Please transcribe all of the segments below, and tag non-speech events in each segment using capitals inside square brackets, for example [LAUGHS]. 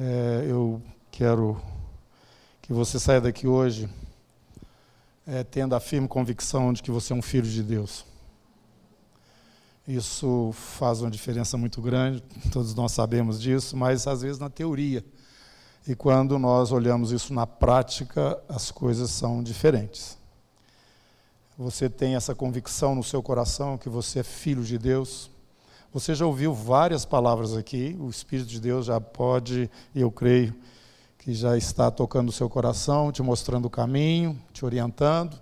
É, eu quero que você saia daqui hoje é, tendo a firme convicção de que você é um filho de Deus. Isso faz uma diferença muito grande, todos nós sabemos disso, mas às vezes na teoria. E quando nós olhamos isso na prática, as coisas são diferentes. Você tem essa convicção no seu coração que você é filho de Deus. Você já ouviu várias palavras aqui, o Espírito de Deus já pode, eu creio, que já está tocando o seu coração, te mostrando o caminho, te orientando,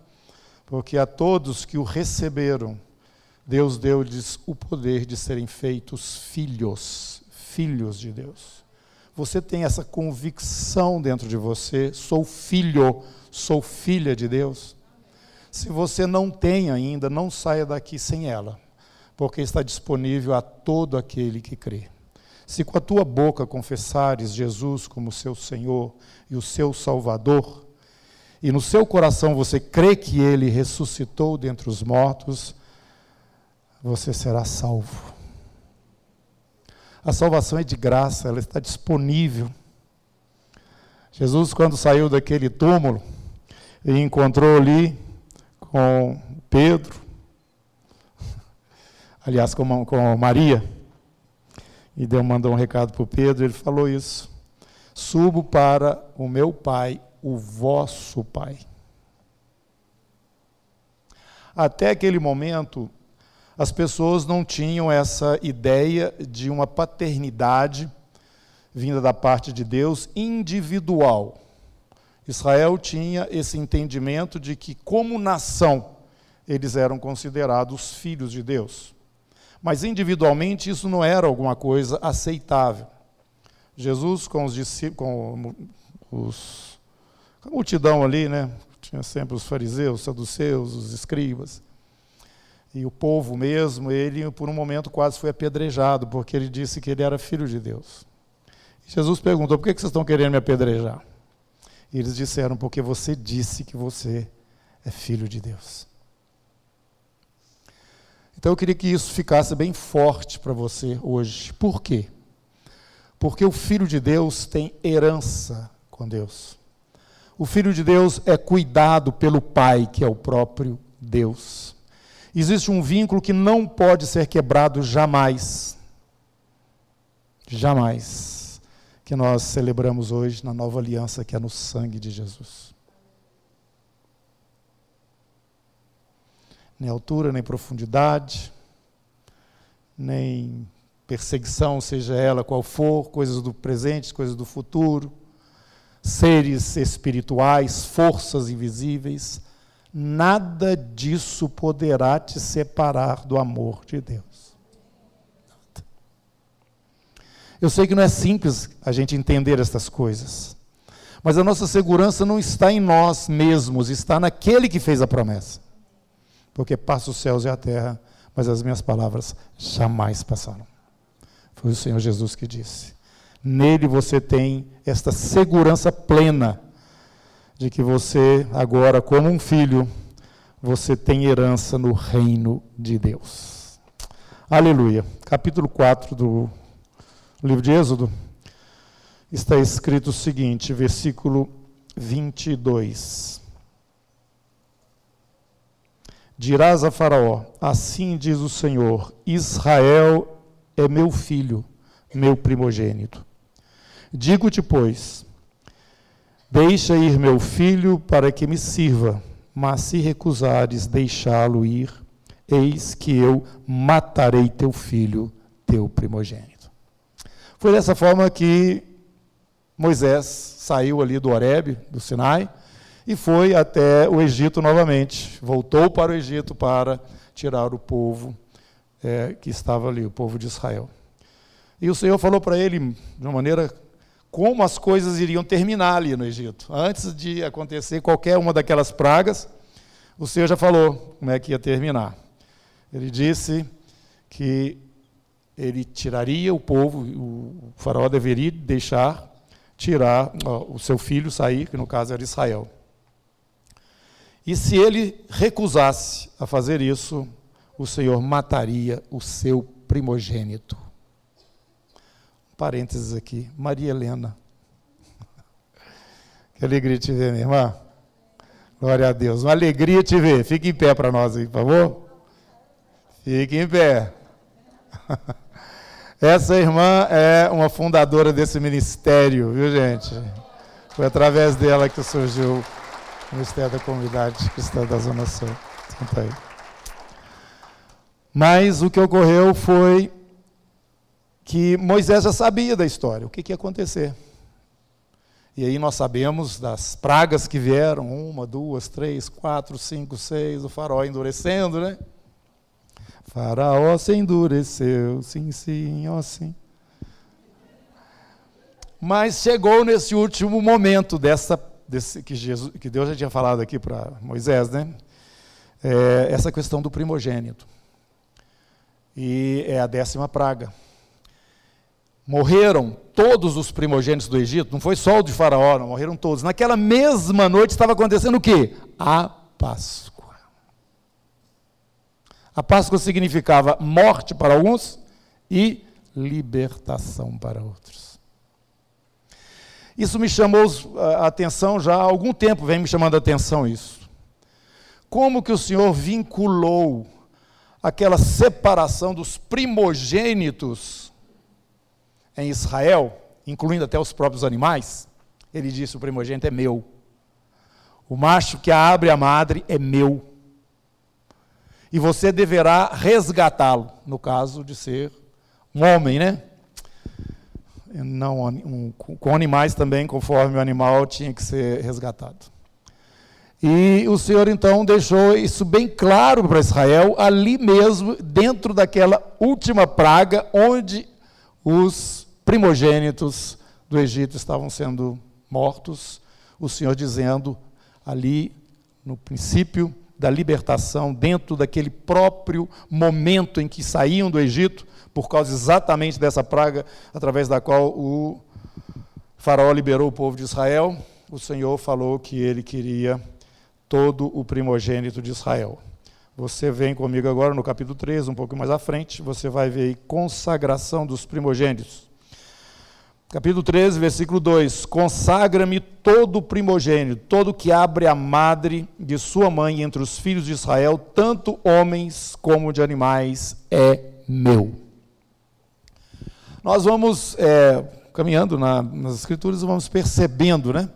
porque a todos que o receberam, Deus deu-lhes o poder de serem feitos filhos, filhos de Deus. Você tem essa convicção dentro de você, sou filho, sou filha de Deus. Se você não tem ainda, não saia daqui sem ela, porque está disponível a todo aquele que crê. Se com a tua boca confessares Jesus como seu Senhor e o seu Salvador, e no seu coração você crê que ele ressuscitou dentre os mortos, você será salvo. A salvação é de graça, ela está disponível. Jesus, quando saiu daquele túmulo e encontrou ali com Pedro, aliás, com, com Maria, e deu, mandou um recado para o Pedro, ele falou isso. Subo para o meu pai, o vosso pai. Até aquele momento, as pessoas não tinham essa ideia de uma paternidade vinda da parte de Deus individual. Israel tinha esse entendimento de que, como nação, eles eram considerados filhos de Deus. Mas individualmente isso não era alguma coisa aceitável. Jesus, com os discípulos, com os, a multidão ali, né? Tinha sempre os fariseus, os saduceus, os escribas. E o povo mesmo, ele por um momento quase foi apedrejado, porque ele disse que ele era filho de Deus. Jesus perguntou: por que vocês estão querendo me apedrejar? E eles disseram: porque você disse que você é filho de Deus. Então eu queria que isso ficasse bem forte para você hoje. Por quê? Porque o filho de Deus tem herança com Deus. O filho de Deus é cuidado pelo Pai, que é o próprio Deus. Existe um vínculo que não pode ser quebrado jamais. Jamais. Que nós celebramos hoje na nova aliança, que é no sangue de Jesus. Nem altura, nem profundidade, nem perseguição, seja ela qual for, coisas do presente, coisas do futuro, seres espirituais, forças invisíveis nada disso poderá te separar do amor de Deus. Eu sei que não é simples a gente entender estas coisas, mas a nossa segurança não está em nós mesmos, está naquele que fez a promessa. Porque passa os céus e a terra, mas as minhas palavras jamais passaram. Foi o Senhor Jesus que disse. Nele você tem esta segurança plena de que você, agora, como um filho, você tem herança no reino de Deus. Aleluia. Capítulo 4 do livro de Êxodo está escrito o seguinte, versículo 22. Dirás a Faraó: Assim diz o Senhor: Israel é meu filho, meu primogênito. Digo-te, pois, Deixa ir meu filho para que me sirva, mas se recusares deixá-lo ir, eis que eu matarei teu filho, teu primogênito. Foi dessa forma que Moisés saiu ali do Horebe, do Sinai, e foi até o Egito novamente. Voltou para o Egito para tirar o povo é, que estava ali, o povo de Israel. E o Senhor falou para ele, de uma maneira como as coisas iriam terminar ali no Egito. Antes de acontecer qualquer uma daquelas pragas, o Senhor já falou como é que ia terminar. Ele disse que ele tiraria o povo, o faraó deveria deixar tirar ó, o seu filho sair, que no caso era Israel. E se ele recusasse a fazer isso, o Senhor mataria o seu primogênito parênteses aqui, Maria Helena [LAUGHS] Que alegria te ver, minha irmã. Glória a Deus. Uma alegria te ver. Fique em pé para nós aí, por favor. Fique em pé. [LAUGHS] Essa irmã é uma fundadora desse ministério, viu, gente? Foi através dela que surgiu Ministério da Comunidade Cristã da Zona Sul. Mas o que ocorreu foi que Moisés já sabia da história, o que, que ia acontecer. E aí nós sabemos das pragas que vieram, uma, duas, três, quatro, cinco, seis, o faraó endurecendo, né? Faraó se endureceu, sim, sim, ó sim. Mas chegou nesse último momento dessa, desse, que, Jesus, que Deus já tinha falado aqui para Moisés, né? É, essa questão do primogênito. E é a décima praga morreram todos os primogênitos do Egito, não foi só o de Faraó, não, morreram todos. Naquela mesma noite estava acontecendo o quê? A Páscoa. A Páscoa significava morte para alguns e libertação para outros. Isso me chamou a atenção já há algum tempo, vem me chamando a atenção isso. Como que o Senhor vinculou aquela separação dos primogênitos em Israel, incluindo até os próprios animais, ele disse: o primogênito é meu. O macho que abre a madre é meu. E você deverá resgatá-lo, no caso de ser um homem, né? Não, um, com animais também, conforme o animal tinha que ser resgatado. E o Senhor então deixou isso bem claro para Israel, ali mesmo, dentro daquela última praga, onde os primogênitos do Egito estavam sendo mortos, o Senhor dizendo ali no princípio da libertação, dentro daquele próprio momento em que saíam do Egito, por causa exatamente dessa praga através da qual o Faraó liberou o povo de Israel, o Senhor falou que ele queria todo o primogênito de Israel. Você vem comigo agora no capítulo 3, um pouco mais à frente, você vai ver aí consagração dos primogênitos. Capítulo 13, versículo 2: Consagra-me todo primogênito, todo que abre a madre de sua mãe entre os filhos de Israel, tanto homens como de animais, é meu. Nós vamos é, caminhando na, nas Escrituras vamos percebendo né,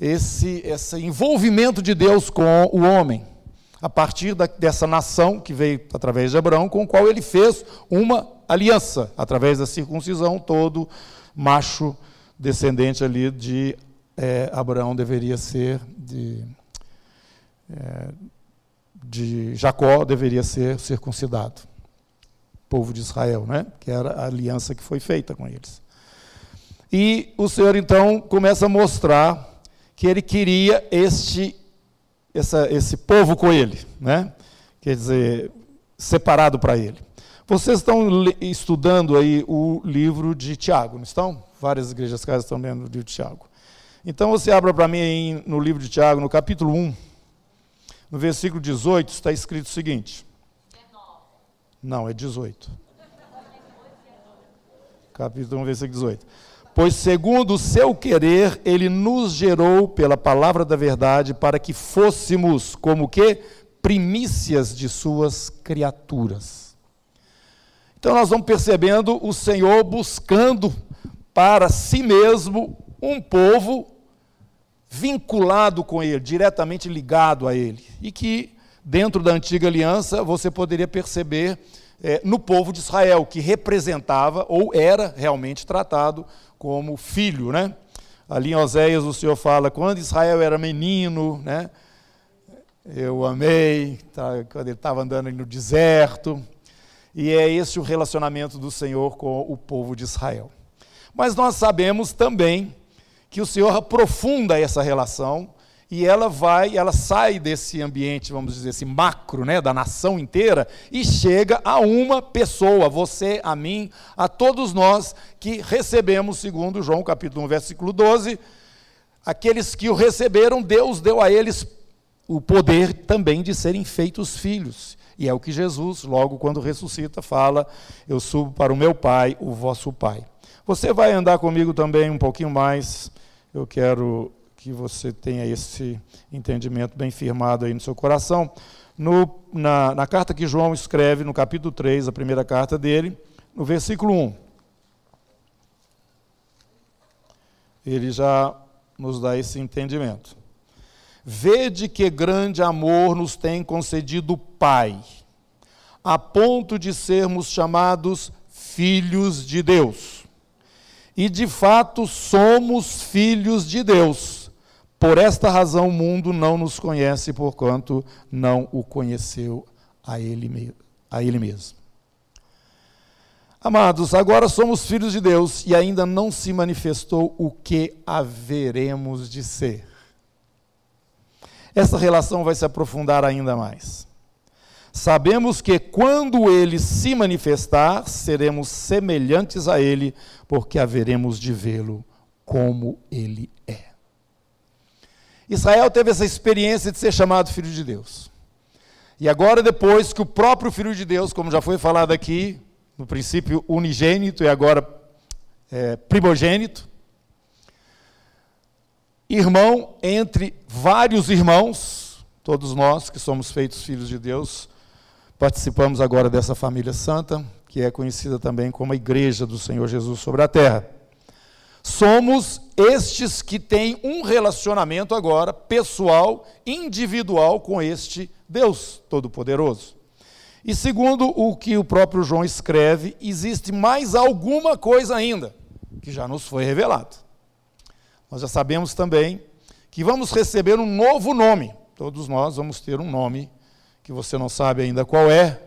esse, esse envolvimento de Deus com o homem, a partir da, dessa nação que veio através de Abraão, com o qual ele fez uma aliança, através da circuncisão, todo macho descendente ali de é, Abraão deveria ser, de, é, de Jacó deveria ser circuncidado. Povo de Israel, né? que era a aliança que foi feita com eles. E o Senhor então começa a mostrar que ele queria este, essa, esse povo com ele, né? quer dizer, separado para ele. Vocês estão estudando aí o livro de Tiago, não estão? Várias igrejas casas estão lendo o livro de Tiago. Então você abra para mim aí no livro de Tiago, no capítulo 1, no versículo 18, está escrito o seguinte. Não, é 18. Capítulo 1, versículo 18. Pois segundo o seu querer, ele nos gerou pela palavra da verdade para que fôssemos como que primícias de suas criaturas. Então nós vamos percebendo o Senhor buscando para si mesmo um povo vinculado com ele, diretamente ligado a ele. E que dentro da antiga aliança você poderia perceber é, no povo de Israel, que representava ou era realmente tratado como filho, né? Ali em Oséias o Senhor fala, quando Israel era menino, né? Eu amei, tá, quando ele estava andando no deserto, e é esse o relacionamento do Senhor com o povo de Israel. Mas nós sabemos também que o Senhor aprofunda essa relação e ela vai, ela sai desse ambiente, vamos dizer assim, macro, né, da nação inteira e chega a uma pessoa, você, a mim, a todos nós que recebemos, segundo João capítulo 1, versículo 12, aqueles que o receberam, Deus deu a eles o poder também de serem feitos filhos. E é o que Jesus, logo quando ressuscita, fala: Eu subo para o meu Pai, o vosso Pai. Você vai andar comigo também um pouquinho mais. Eu quero que você tenha esse entendimento bem firmado aí no seu coração. No, na, na carta que João escreve, no capítulo 3, a primeira carta dele, no versículo 1. Ele já nos dá esse entendimento. Vede que grande amor nos tem concedido o Pai, a ponto de sermos chamados filhos de Deus. E de fato somos filhos de Deus. Por esta razão o mundo não nos conhece, porquanto não o conheceu a ele, a ele mesmo. Amados, agora somos filhos de Deus e ainda não se manifestou o que haveremos de ser. Essa relação vai se aprofundar ainda mais. Sabemos que quando ele se manifestar, seremos semelhantes a ele, porque haveremos de vê-lo como ele é. Israel teve essa experiência de ser chamado filho de Deus. E agora, depois que o próprio filho de Deus, como já foi falado aqui, no princípio unigênito e agora é, primogênito, irmão entre vários irmãos, todos nós que somos feitos filhos de Deus, participamos agora dessa família santa, que é conhecida também como a Igreja do Senhor Jesus sobre a terra. Somos estes que têm um relacionamento agora pessoal, individual com este Deus Todo-Poderoso. E segundo o que o próprio João escreve, existe mais alguma coisa ainda que já nos foi revelado. Nós já sabemos também que vamos receber um novo nome. Todos nós vamos ter um nome que você não sabe ainda qual é,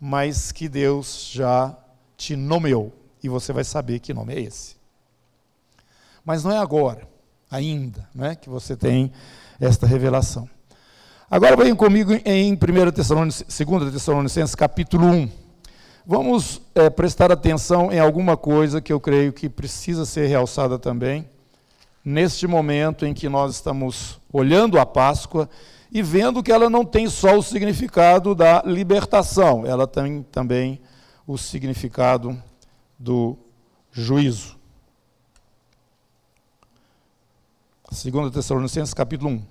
mas que Deus já te nomeou e você vai saber que nome é esse. Mas não é agora, ainda, né, que você tem esta revelação. Agora venham comigo em 1 Tessalonicenses, 2 Tessalonicenses, capítulo 1. Vamos é, prestar atenção em alguma coisa que eu creio que precisa ser realçada também, neste momento em que nós estamos olhando a Páscoa e vendo que ela não tem só o significado da libertação, ela tem também o significado do juízo. 2 Tessalonicenses, capítulo 1.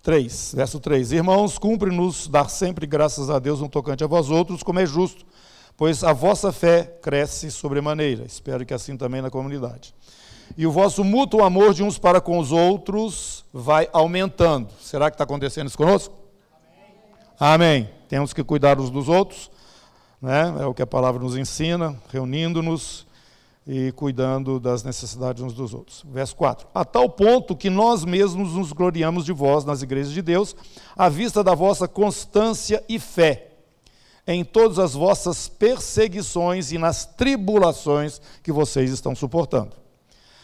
3, verso 3. Irmãos, cumpre-nos dar sempre graças a Deus no tocante a vós outros, como é justo, pois a vossa fé cresce sobremaneira. Espero que assim também na comunidade. E o vosso mútuo amor de uns para com os outros vai aumentando. Será que está acontecendo isso conosco? Amém. Amém. Temos que cuidar uns dos outros, né? é o que a palavra nos ensina, reunindo-nos e cuidando das necessidades uns dos outros. Verso 4. A tal ponto que nós mesmos nos gloriamos de vós nas igrejas de Deus, à vista da vossa constância e fé em todas as vossas perseguições e nas tribulações que vocês estão suportando.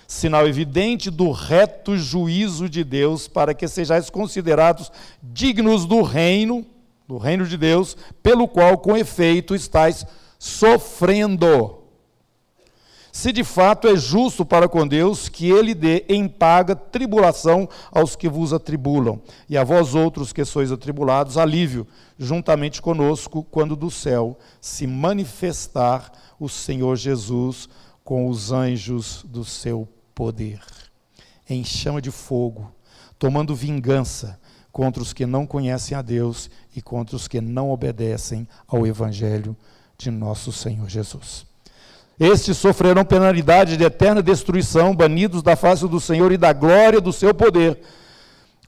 Sinal evidente do reto juízo de Deus, para que sejais considerados dignos do reino, do reino de Deus, pelo qual com efeito estáis sofrendo. Se de fato é justo para com Deus que ele dê em paga tribulação aos que vos atribulam, e a vós outros que sois atribulados, alívio, juntamente conosco, quando do céu se manifestar o Senhor Jesus com os anjos do seu poder, em chama de fogo, tomando vingança contra os que não conhecem a Deus e contra os que não obedecem ao Evangelho de nosso Senhor Jesus. Estes sofrerão penalidade de eterna destruição, banidos da face do Senhor e da glória do seu poder,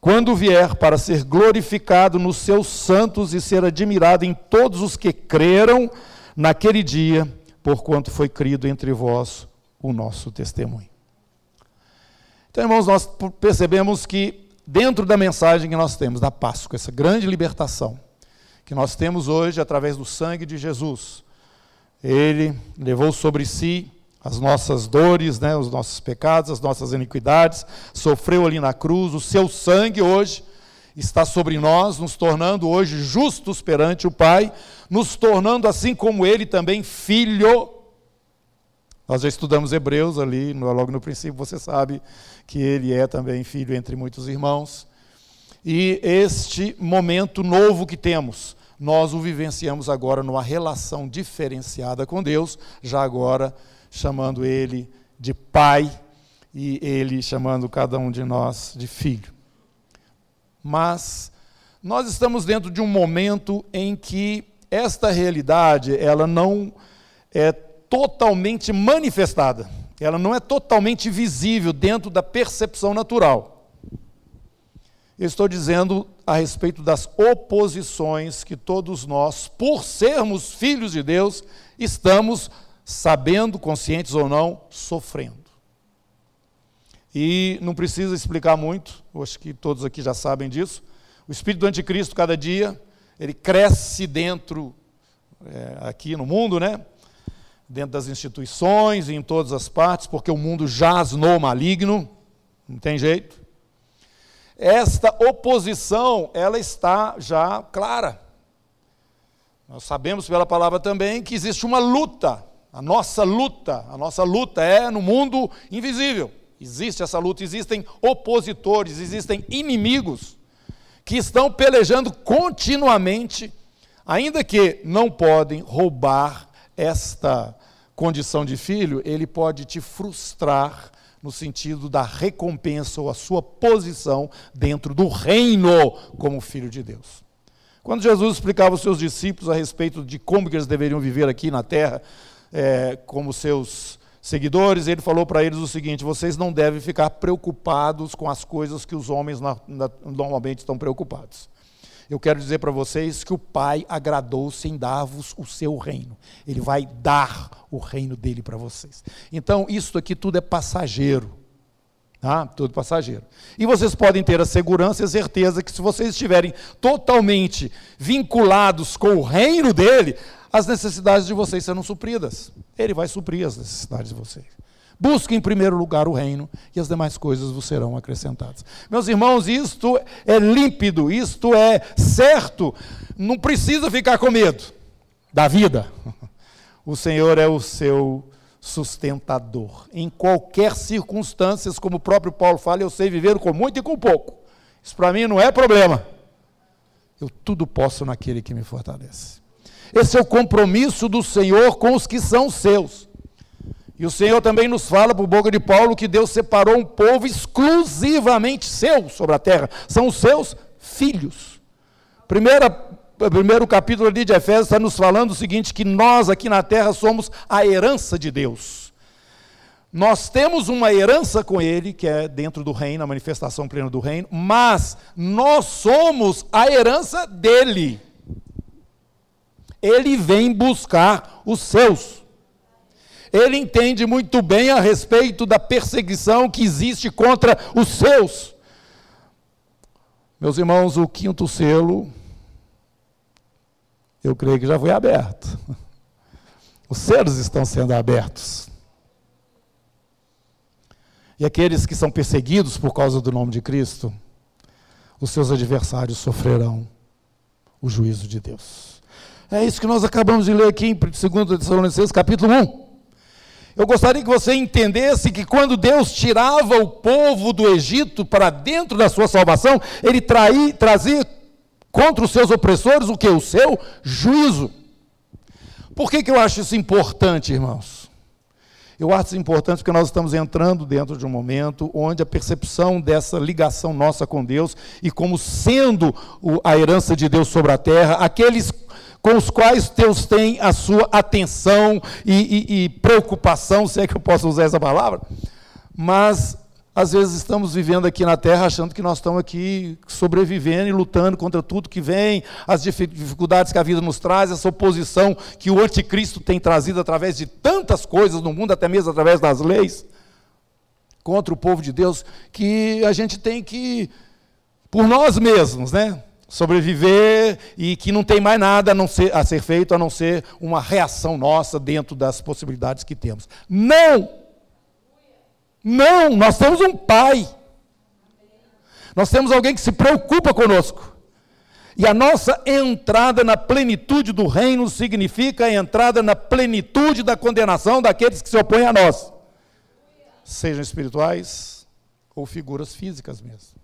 quando vier para ser glorificado nos seus santos e ser admirado em todos os que creram naquele dia, porquanto foi crido entre vós o nosso testemunho. Então, irmãos, nós percebemos que dentro da mensagem que nós temos da Páscoa, essa grande libertação que nós temos hoje através do sangue de Jesus, ele levou sobre si as nossas dores, né, os nossos pecados, as nossas iniquidades, sofreu ali na cruz, o seu sangue hoje está sobre nós, nos tornando hoje justos perante o Pai, nos tornando assim como ele também filho. Nós já estudamos Hebreus ali, logo no princípio, você sabe que ele é também filho entre muitos irmãos. E este momento novo que temos, nós o vivenciamos agora numa relação diferenciada com Deus, já agora chamando Ele de Pai e Ele chamando cada um de nós de filho. Mas nós estamos dentro de um momento em que esta realidade ela não é totalmente manifestada, ela não é totalmente visível dentro da percepção natural. Eu estou dizendo a respeito das oposições que todos nós, por sermos filhos de Deus, estamos sabendo, conscientes ou não, sofrendo. E não precisa explicar muito, acho que todos aqui já sabem disso. O espírito do anticristo, cada dia, ele cresce dentro, é, aqui no mundo, né? Dentro das instituições e em todas as partes, porque o mundo jaz no maligno, não tem jeito. Esta oposição, ela está já clara. Nós sabemos pela palavra também que existe uma luta. A nossa luta, a nossa luta é no mundo invisível. Existe essa luta, existem opositores, existem inimigos que estão pelejando continuamente, ainda que não podem roubar esta condição de filho, ele pode te frustrar no sentido da recompensa ou a sua posição dentro do reino como filho de Deus. Quando Jesus explicava aos seus discípulos a respeito de como eles deveriam viver aqui na terra, é, como seus seguidores, ele falou para eles o seguinte: vocês não devem ficar preocupados com as coisas que os homens na, na, normalmente estão preocupados. Eu quero dizer para vocês que o Pai agradou-se em dar-vos o seu reino. Ele vai dar o reino dele para vocês. Então, isso aqui tudo é passageiro. Tá? Tudo passageiro. E vocês podem ter a segurança e a certeza que, se vocês estiverem totalmente vinculados com o reino dele, as necessidades de vocês serão supridas. Ele vai suprir as necessidades de vocês. Busque em primeiro lugar o reino e as demais coisas vos serão acrescentadas. Meus irmãos, isto é límpido, isto é certo. Não precisa ficar com medo da vida. O Senhor é o seu sustentador. Em qualquer circunstância, como o próprio Paulo fala, eu sei viver com muito e com pouco. Isso para mim não é problema. Eu tudo posso naquele que me fortalece. Esse é o compromisso do Senhor com os que são seus. E o Senhor também nos fala por boca de Paulo que Deus separou um povo exclusivamente seu sobre a terra. São os seus filhos. Primeira, primeiro capítulo ali de Efésios está nos falando o seguinte: que nós aqui na terra somos a herança de Deus. Nós temos uma herança com Ele, que é dentro do reino, a manifestação plena do reino, mas nós somos a herança dele. Ele vem buscar os seus. Ele entende muito bem a respeito da perseguição que existe contra os seus. Meus irmãos, o quinto selo, eu creio que já foi aberto. [LAUGHS] Os selos estão sendo abertos. E aqueles que são perseguidos por causa do nome de Cristo, os seus adversários sofrerão o juízo de Deus. É isso que nós acabamos de ler aqui em 2 Tessalonicenses, capítulo 1. Eu gostaria que você entendesse que quando Deus tirava o povo do Egito para dentro da sua salvação, ele traí, trazia contra os seus opressores o que? O seu juízo. Por que, que eu acho isso importante, irmãos? Eu acho isso importante porque nós estamos entrando dentro de um momento onde a percepção dessa ligação nossa com Deus e como sendo a herança de Deus sobre a terra, aqueles com os quais Deus tem a sua atenção e, e, e preocupação, se é que eu posso usar essa palavra, mas às vezes estamos vivendo aqui na terra achando que nós estamos aqui sobrevivendo e lutando contra tudo que vem, as dificuldades que a vida nos traz, essa oposição que o anticristo tem trazido através de tantas coisas no mundo, até mesmo através das leis, contra o povo de Deus, que a gente tem que, por nós mesmos, né? Sobreviver e que não tem mais nada a, ser, a ser feito a não ser uma reação nossa dentro das possibilidades que temos. Não! Não! Nós temos um pai. Nós temos alguém que se preocupa conosco. E a nossa entrada na plenitude do reino significa a entrada na plenitude da condenação daqueles que se opõem a nós, sejam espirituais ou figuras físicas mesmo.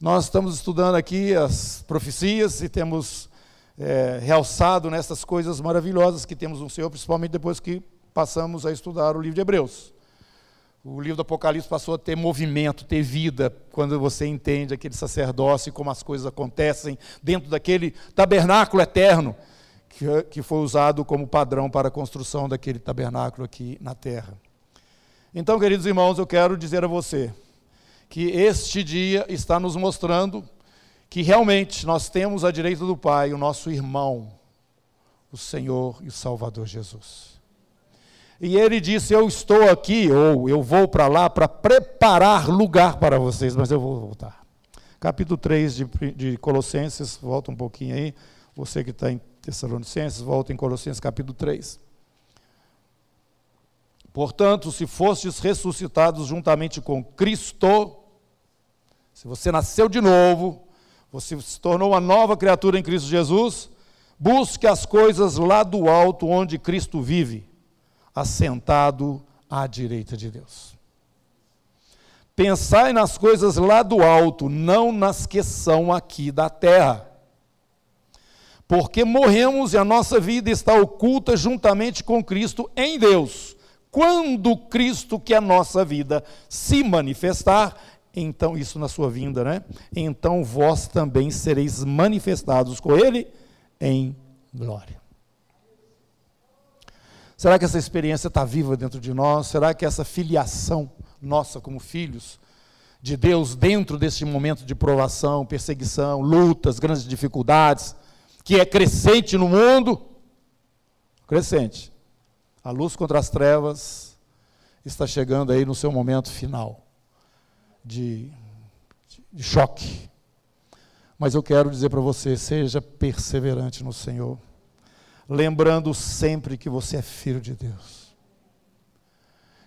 Nós estamos estudando aqui as profecias e temos é, realçado nessas coisas maravilhosas que temos no Senhor, principalmente depois que passamos a estudar o livro de Hebreus. O livro do Apocalipse passou a ter movimento, ter vida, quando você entende aquele sacerdócio e como as coisas acontecem dentro daquele tabernáculo eterno que, que foi usado como padrão para a construção daquele tabernáculo aqui na terra. Então, queridos irmãos, eu quero dizer a você que este dia está nos mostrando que realmente nós temos à direita do Pai o nosso irmão, o Senhor e o Salvador Jesus. E ele disse: Eu estou aqui, ou eu vou para lá para preparar lugar para vocês, mas eu vou voltar. Capítulo 3 de, de Colossenses, volta um pouquinho aí. Você que está em Tessalonicenses, volta em Colossenses capítulo 3. Portanto, se fostes ressuscitados juntamente com Cristo, se você nasceu de novo, você se tornou uma nova criatura em Cristo Jesus, busque as coisas lá do alto onde Cristo vive assentado à direita de Deus. Pensai nas coisas lá do alto, não nas que são aqui da terra. Porque morremos e a nossa vida está oculta juntamente com Cristo em Deus. Quando Cristo, que é a nossa vida, se manifestar, então, isso na sua vinda, né? Então vós também sereis manifestados com Ele em glória. Será que essa experiência está viva dentro de nós? Será que essa filiação nossa como filhos de Deus dentro desse momento de provação, perseguição, lutas, grandes dificuldades, que é crescente no mundo? Crescente. A luz contra as trevas está chegando aí no seu momento final de, de choque. Mas eu quero dizer para você: seja perseverante no Senhor lembrando sempre que você é filho de Deus.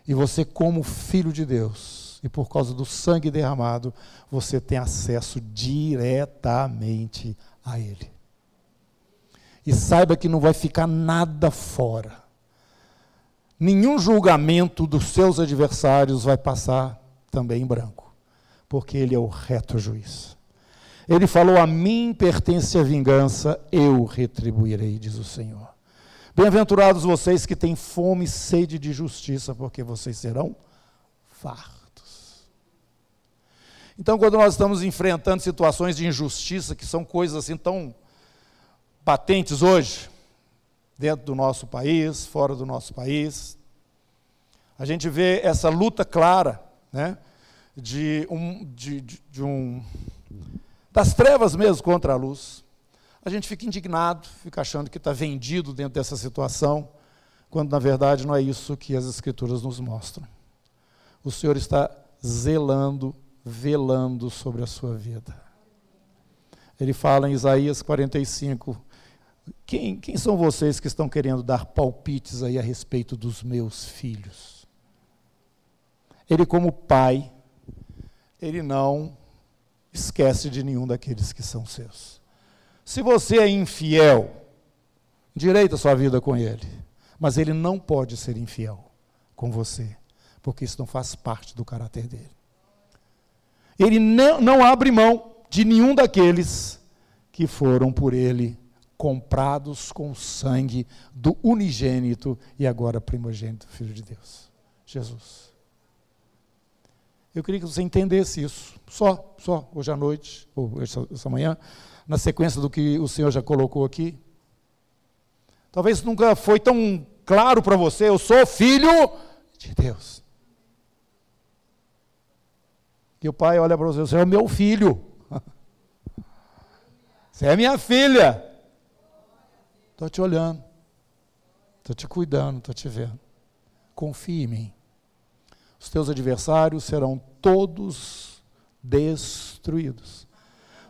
E você, como filho de Deus, e por causa do sangue derramado, você tem acesso diretamente a Ele. E saiba que não vai ficar nada fora. Nenhum julgamento dos seus adversários vai passar também em branco, porque Ele é o reto juiz. Ele falou: A mim pertence a vingança, eu retribuirei, diz o Senhor. Bem-aventurados vocês que têm fome e sede de justiça, porque vocês serão fartos. Então, quando nós estamos enfrentando situações de injustiça, que são coisas assim tão patentes hoje, dentro do nosso país, fora do nosso país, a gente vê essa luta clara, né, de um, de, de, de um das trevas mesmo contra a luz. A gente fica indignado, fica achando que está vendido dentro dessa situação, quando na verdade não é isso que as Escrituras nos mostram. O Senhor está zelando, velando sobre a sua vida. Ele fala em Isaías 45, quem, quem são vocês que estão querendo dar palpites aí a respeito dos meus filhos? Ele, como pai, ele não esquece de nenhum daqueles que são seus. Se você é infiel, direita sua vida com ele, mas ele não pode ser infiel com você, porque isso não faz parte do caráter dele. Ele não, não abre mão de nenhum daqueles que foram por ele comprados com o sangue do unigênito e agora primogênito Filho de Deus, Jesus. Eu queria que você entendesse isso, só, só, hoje à noite, ou essa, essa manhã, na sequência do que o Senhor já colocou aqui. Talvez nunca foi tão claro para você, eu sou filho de Deus. E o pai olha para você, você é o meu filho. [LAUGHS] Você é minha filha. Estou te olhando. Estou te cuidando, estou te vendo. Confie em mim os teus adversários serão todos destruídos.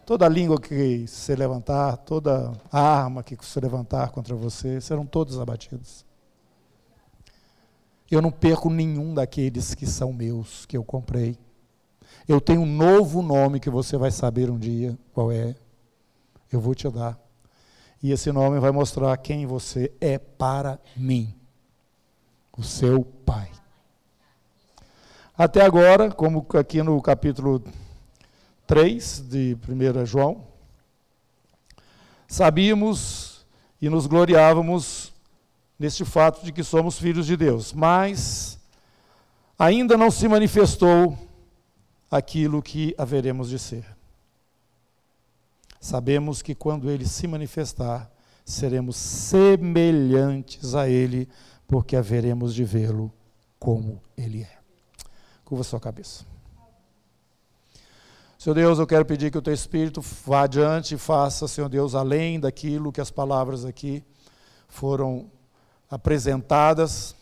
Toda língua que se levantar, toda arma que se levantar contra você, serão todos abatidos. Eu não perco nenhum daqueles que são meus, que eu comprei. Eu tenho um novo nome que você vai saber um dia qual é. Eu vou te dar. E esse nome vai mostrar quem você é para mim, o seu Pai. Até agora, como aqui no capítulo 3 de 1 João, sabíamos e nos gloriávamos neste fato de que somos filhos de Deus, mas ainda não se manifestou aquilo que haveremos de ser. Sabemos que quando ele se manifestar, seremos semelhantes a ele, porque haveremos de vê-lo como ele é. Curva sua cabeça. Senhor Deus, eu quero pedir que o teu Espírito vá adiante e faça, Senhor Deus, além daquilo que as palavras aqui foram apresentadas,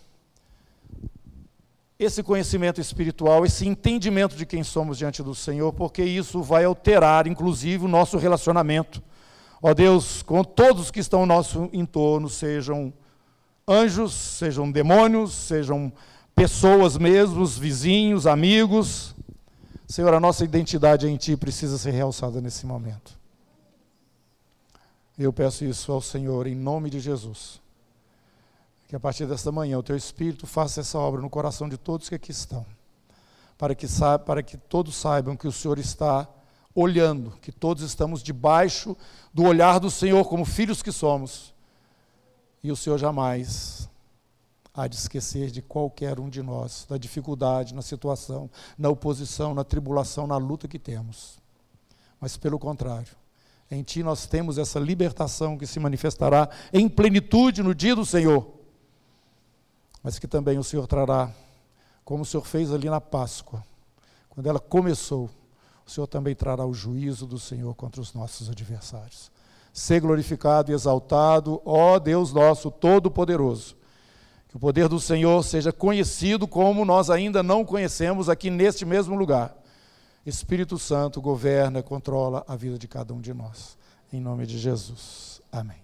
esse conhecimento espiritual, esse entendimento de quem somos diante do Senhor, porque isso vai alterar, inclusive, o nosso relacionamento. Ó Deus, com todos que estão ao nosso entorno, sejam anjos, sejam demônios, sejam pessoas mesmos, vizinhos, amigos. Senhor, a nossa identidade em Ti precisa ser realçada nesse momento. Eu peço isso ao Senhor em nome de Jesus que a partir desta manhã o teu Espírito faça essa obra no coração de todos que aqui estão, para que, para que todos saibam que o Senhor está olhando, que todos estamos debaixo do olhar do Senhor como filhos que somos, e o Senhor jamais há de esquecer de qualquer um de nós, da dificuldade, na situação, na oposição, na tribulação, na luta que temos. Mas pelo contrário, em Ti nós temos essa libertação que se manifestará em plenitude no dia do Senhor mas que também o Senhor trará, como o Senhor fez ali na Páscoa, quando ela começou, o Senhor também trará o juízo do Senhor contra os nossos adversários. Ser glorificado e exaltado, ó Deus nosso Todo-Poderoso. Que o poder do Senhor seja conhecido como nós ainda não conhecemos aqui neste mesmo lugar. Espírito Santo governa, controla a vida de cada um de nós. Em nome de Jesus. Amém.